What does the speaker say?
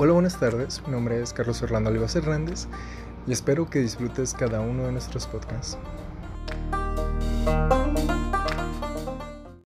Hola, buenas tardes. Mi nombre es Carlos Orlando Olivas Hernández y espero que disfrutes cada uno de nuestros podcasts.